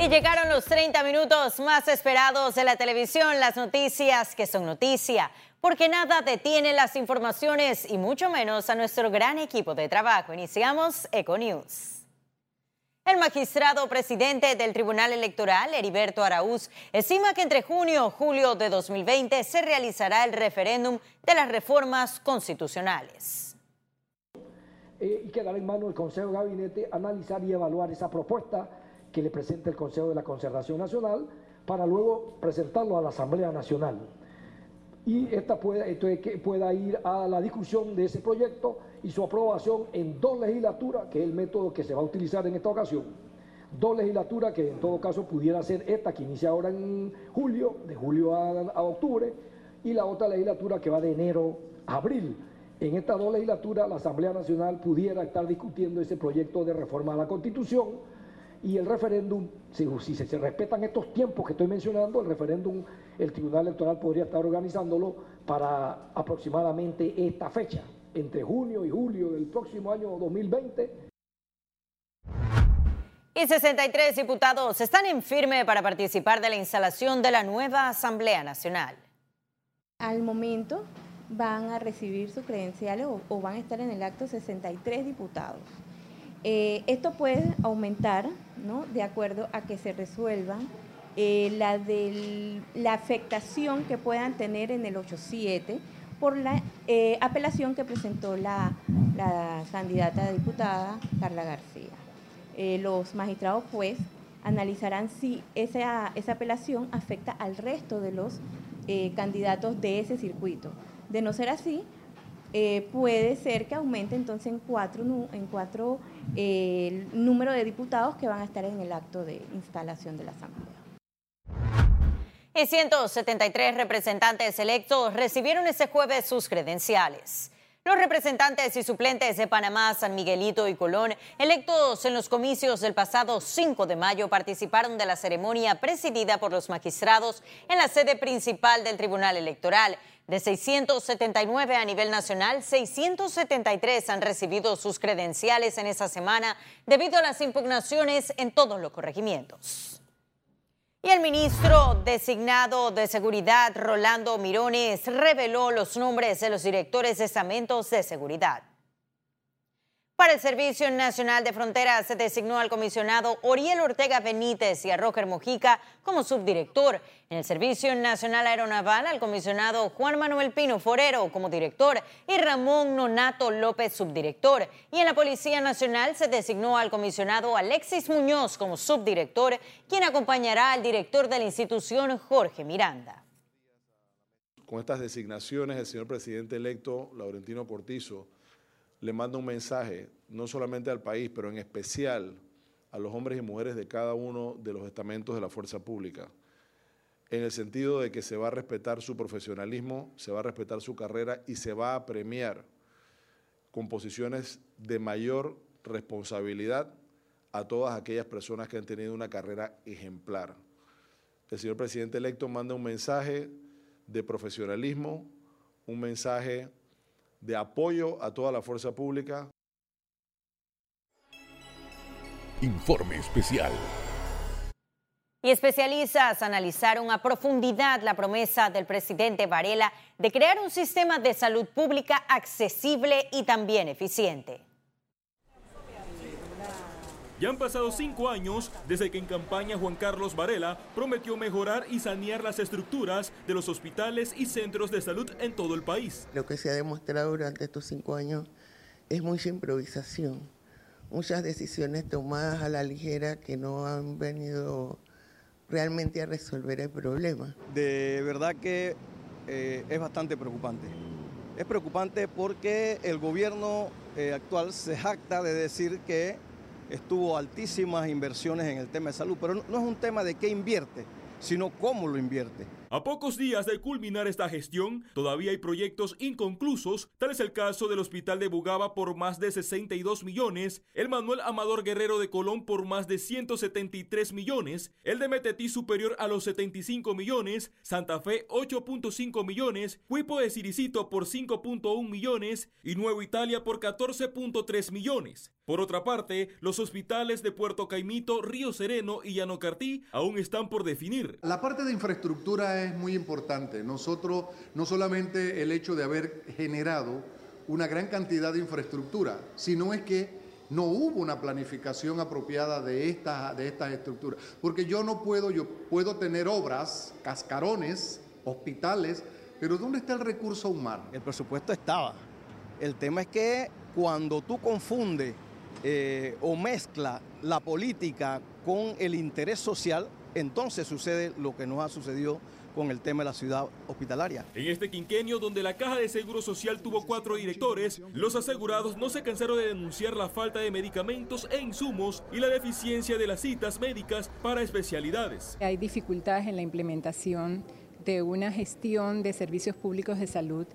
Y llegaron los 30 minutos más esperados de la televisión, las noticias que son noticia, porque nada detiene las informaciones y mucho menos a nuestro gran equipo de trabajo. Iniciamos Econews. El magistrado presidente del Tribunal Electoral, Heriberto Araúz, estima que entre junio y julio de 2020 se realizará el referéndum de las reformas constitucionales. Eh, y quedará en manos del Consejo de Gabinete analizar y evaluar esa propuesta que le presente el Consejo de la Concertación Nacional para luego presentarlo a la Asamblea Nacional. Y esta pueda, que pueda ir a la discusión de ese proyecto y su aprobación en dos legislaturas, que es el método que se va a utilizar en esta ocasión. Dos legislaturas que en todo caso pudiera ser esta que inicia ahora en julio, de julio a, octubre, y la otra legislatura que va de enero a abril. En estas dos legislaturas la Asamblea Nacional pudiera estar discutiendo ese proyecto de reforma a la Constitución y el referéndum, si, si se, se, respetan estos tiempos que estoy mencionando, el referéndum, el Tribunal Electoral podría estar organizándolo para aproximadamente esta fecha entre junio y julio del próximo año 2020. Y 63 diputados están en firme para participar de la instalación de la nueva Asamblea Nacional. Al momento van a recibir sus credenciales o, van a estar en el acto 63 diputados. Eh, esto puede aumentar. De acuerdo a que se resuelva eh, la, afectación que puedan tener en el 87 por la eh, apelación que presentó la, candidata a diputada Carla García. Los magistrados pues analizarán si esa, apelación afecta al resto de los candidatos de ese circuito. De no ser así, puede ser que aumente entonces en cuatro, en cuatro el número de diputados que van a estar en el acto de instalación de la Asamblea y 173 representantes electos recibieron este jueves sus credenciales. Los representantes y suplentes de Panamá, San Miguelito y Colón, electos en los comicios del pasado 5 de mayo, participaron de la ceremonia presidida por los magistrados en la sede principal del Tribunal Electoral. De 679 a nivel nacional, 673 han recibido sus credenciales en esa semana debido a las impugnaciones en todos los corregimientos. Y el ministro designado de Seguridad, Rolando Mirones, reveló los nombres de los directores de estamentos de seguridad. Para el Servicio Nacional de Fronteras se designó al comisionado Oriel Ortega Benítez y a Roger Mojica como subdirector. En el Servicio Nacional Aeronaval al comisionado Juan Manuel Pino Forero como director y Ramón Nonato López subdirector. Y en la Policía Nacional se designó al comisionado Alexis Muñoz como subdirector, quien acompañará al director de la institución Jorge Miranda. Con estas designaciones, el señor presidente electo Laurentino Cortizo le manda un mensaje, no solamente al país, pero en especial a los hombres y mujeres de cada uno de los estamentos de la fuerza pública, en el sentido de que se va a respetar su profesionalismo, se va a respetar su carrera y se va a premiar con posiciones de mayor responsabilidad a todas aquellas personas que han tenido una carrera ejemplar. El señor presidente electo manda un mensaje de profesionalismo, un mensaje de apoyo a toda la fuerza pública. Informe especial. Y especialistas analizaron a profundidad la promesa del presidente Varela de crear un sistema de salud pública accesible y también eficiente. Ya han pasado cinco años desde que en campaña Juan Carlos Varela prometió mejorar y sanear las estructuras de los hospitales y centros de salud en todo el país. Lo que se ha demostrado durante estos cinco años es mucha improvisación, muchas decisiones tomadas a la ligera que no han venido realmente a resolver el problema. De verdad que eh, es bastante preocupante. Es preocupante porque el gobierno eh, actual se jacta de decir que estuvo altísimas inversiones en el tema de salud, pero no es un tema de qué invierte, sino cómo lo invierte. A pocos días de culminar esta gestión, todavía hay proyectos inconclusos, tal es el caso del Hospital de Bugaba por más de 62 millones, el Manuel Amador Guerrero de Colón por más de 173 millones, el de Metetí superior a los 75 millones, Santa Fe 8.5 millones, Huipo de Siricito por 5.1 millones y Nuevo Italia por 14.3 millones. Por otra parte, los hospitales de Puerto Caimito, Río Sereno y Yanocartí aún están por definir. La parte de infraestructura es muy importante. Nosotros, no solamente el hecho de haber generado una gran cantidad de infraestructura, sino es que no hubo una planificación apropiada de estas de estas estructuras. Porque yo no puedo, yo puedo tener obras, cascarones, hospitales, pero ¿dónde está el recurso humano? El presupuesto estaba. El tema es que cuando tú confundes eh, o mezcla la política con el interés social, entonces sucede lo que nos ha sucedido con el tema de la ciudad hospitalaria. En este quinquenio, donde la Caja de Seguro Social tuvo cuatro directores, los asegurados no se cansaron de denunciar la falta de medicamentos e insumos y la deficiencia de las citas médicas para especialidades. Hay dificultades en la implementación de una gestión de servicios públicos de salud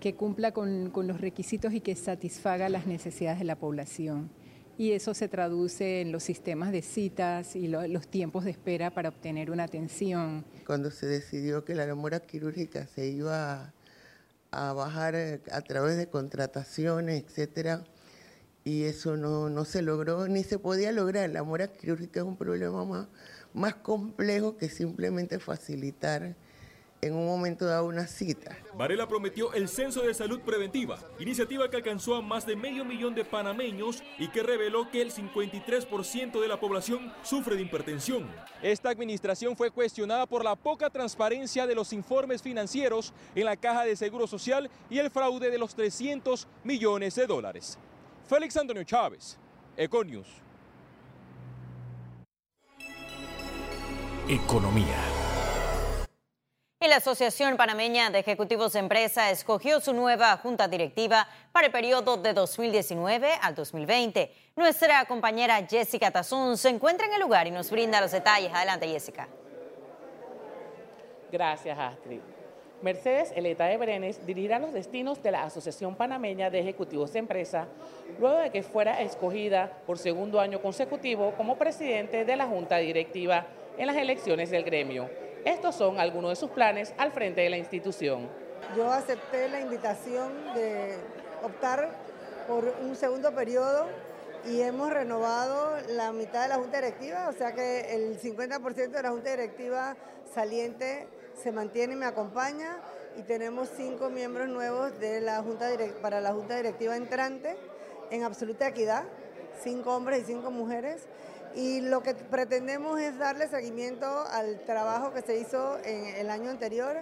que cumpla con, con los requisitos y que satisfaga las necesidades de la población y eso se traduce en los sistemas de citas y los tiempos de espera para obtener una atención. Cuando se decidió que la demora quirúrgica se iba a, bajar eh, a través de contrataciones, etcétera, y eso no, no, se logró ni se podía lograr. La mora quirúrgica es un problema más, más complejo que simplemente facilitar en un momento dado una cita. Varela prometió el censo de salud preventiva, iniciativa que alcanzó a más de medio millón de panameños y que reveló que el 53% de la población sufre de hipertensión. Esta administración fue cuestionada por la poca transparencia de los informes financieros en la caja de seguro social y el fraude de los 300 millones de dólares. Félix Antonio Chávez, Econius. Economía. Y la Asociación Panameña de Ejecutivos de Empresa escogió su nueva junta directiva para el periodo de 2019 al 2020. Nuestra compañera Jessica Tazón se encuentra en el lugar y nos brinda los detalles. Adelante, Jessica. Gracias, Astrid. Mercedes Eleta de Brenes dirigirá los destinos de la Asociación Panameña de Ejecutivos de Empresa luego de que fuera escogida por segundo año consecutivo como presidente de la Junta Directiva en las elecciones del gremio. Estos son algunos de sus planes al frente de la institución. Yo acepté la invitación de optar por un segundo periodo y hemos renovado la mitad de la Junta Directiva, o sea que el 50% de la Junta Directiva saliente se mantiene y me acompaña y tenemos cinco miembros nuevos para la Junta Directiva entrante en absoluta equidad, cinco hombres y cinco mujeres y lo que pretendemos es darle seguimiento al trabajo que se hizo en el año anterior.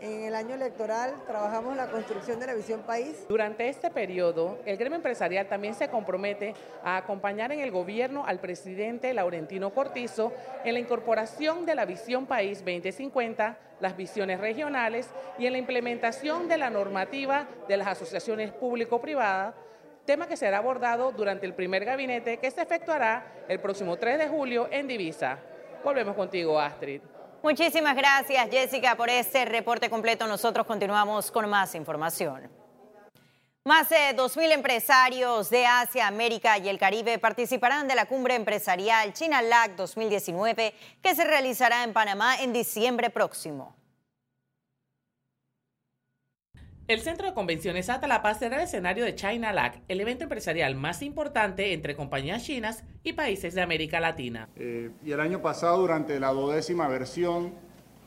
En el año electoral trabajamos la construcción de la visión país. Durante este periodo, el gremio empresarial también se compromete a acompañar en el gobierno al presidente Laurentino Cortizo en la incorporación de la visión país 2050, las visiones regionales y en la implementación de la normativa de las asociaciones público-privadas tema que será abordado durante el primer gabinete que se efectuará el próximo 3 de julio en Divisa. Volvemos contigo, Astrid. Muchísimas gracias, Jessica, por este reporte completo. Nosotros continuamos con más información. Más de 2.000 empresarios de Asia, América y el Caribe participarán de la cumbre empresarial China LAC 2019 que se realizará en Panamá en diciembre próximo. El Centro de Convenciones Atalapa será el escenario de China LAC, el evento empresarial más importante entre compañías chinas y países de América Latina. Eh, y el año pasado, durante la duodécima versión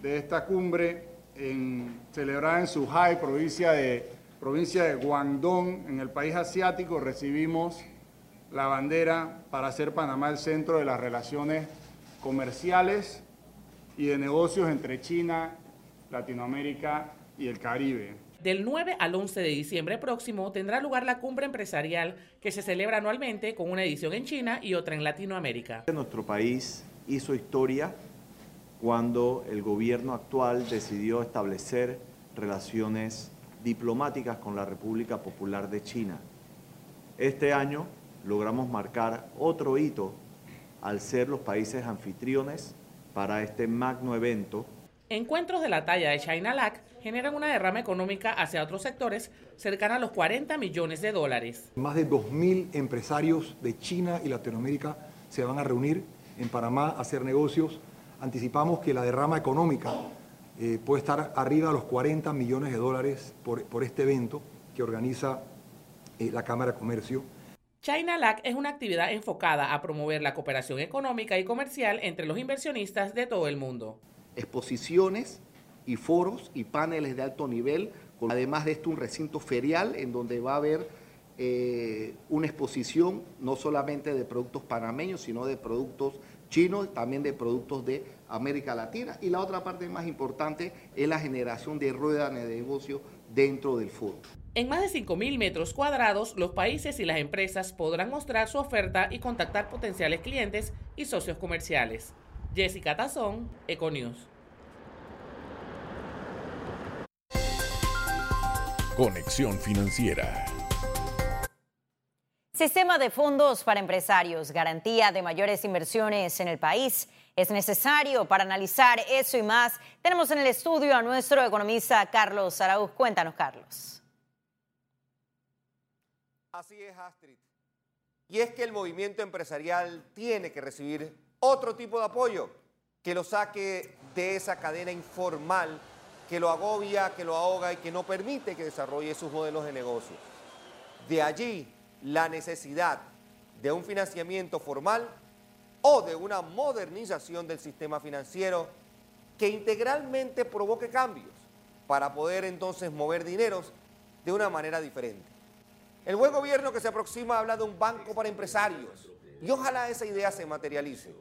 de esta cumbre, celebrada en Zhuhai, provincia de, provincia de Guangdong, en el país asiático, recibimos la bandera para hacer Panamá el centro de las relaciones comerciales y de negocios entre China, Latinoamérica y el Caribe. Del 9 al 11 de diciembre próximo tendrá lugar la cumbre empresarial que se celebra anualmente con una edición en China y otra en Latinoamérica. Nuestro país hizo historia cuando el gobierno actual decidió establecer relaciones diplomáticas con la República Popular de China. Este año logramos marcar otro hito al ser los países anfitriones para este magno evento Encuentros de la talla de China LAC generan una derrama económica hacia otros sectores cercana a los 40 millones de dólares. Más de 2.000 empresarios de China y Latinoamérica se van a reunir en Panamá a hacer negocios. Anticipamos que la derrama económica eh, puede estar arriba de los 40 millones de dólares por, por este evento que organiza eh, la Cámara de Comercio. China LAC es una actividad enfocada a promover la cooperación económica y comercial entre los inversionistas de todo el mundo. Exposiciones y foros y paneles de alto nivel, con, además de esto un recinto ferial en donde va a haber eh, una exposición no solamente de productos panameños, sino de productos chinos, también de productos de América Latina. Y la otra parte más importante es la generación de ruedas de negocio dentro del foro. En más de 5.000 metros cuadrados, los países y las empresas podrán mostrar su oferta y contactar potenciales clientes y socios comerciales. Jessica Tazón, Econews. Conexión Financiera. Sistema de fondos para empresarios, garantía de mayores inversiones en el país. Es necesario para analizar eso y más. Tenemos en el estudio a nuestro economista Carlos Araúz. Cuéntanos, Carlos. Así es, Astrid. Y es que el movimiento empresarial tiene que recibir otro tipo de apoyo que lo saque de esa cadena informal que lo agobia, que lo ahoga y que no permite que desarrolle sus modelos de negocio. De allí la necesidad de un financiamiento formal o de una modernización del sistema financiero que integralmente provoque cambios para poder entonces mover dineros de una manera diferente. El buen gobierno que se aproxima habla de un banco para empresarios y ojalá esa idea se materialice.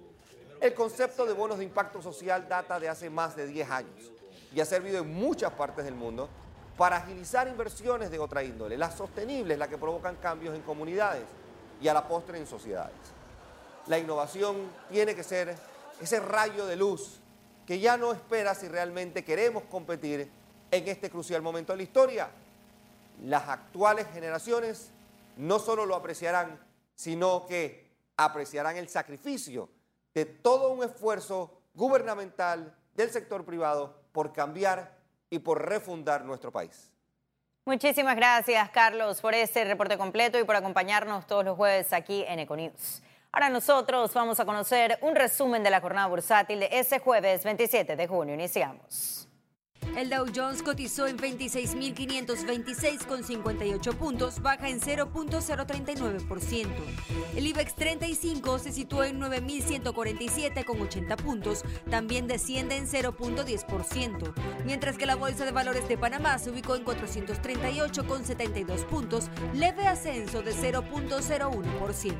El concepto de bonos de impacto social data de hace más de 10 años y ha servido en muchas partes del mundo para agilizar inversiones de otra índole, las sostenibles, las que provocan cambios en comunidades y a la postre en sociedades. La innovación tiene que ser ese rayo de luz que ya no espera si realmente queremos competir en este crucial momento de la historia. Las actuales generaciones no solo lo apreciarán, sino que apreciarán el sacrificio de todo un esfuerzo gubernamental del sector privado por cambiar y por refundar nuestro país. Muchísimas gracias, Carlos, por este reporte completo y por acompañarnos todos los jueves aquí en Econews. Ahora nosotros vamos a conocer un resumen de la jornada bursátil de ese jueves 27 de junio. Iniciamos. El Dow Jones cotizó en 26.526,58 puntos, baja en 0.039%. El IBEX 35 se situó en 9.147,80 puntos, también desciende en 0.10%, mientras que la Bolsa de Valores de Panamá se ubicó en 438,72 puntos, leve ascenso de 0.01%.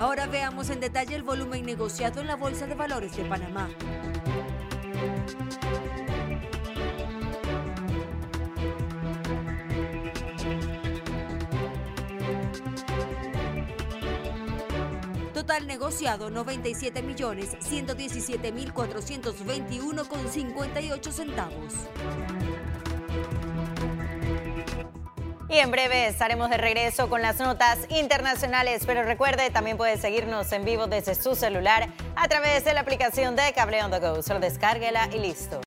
Ahora veamos en detalle el volumen negociado en la Bolsa de Valores de Panamá. Total negociado 97 millones 117 mil 421 con 58 centavos. Y en breve estaremos de regreso con las notas internacionales, pero recuerde, también puede seguirnos en vivo desde su celular a través de la aplicación de Cable on the Go. Solo descárguela y listo.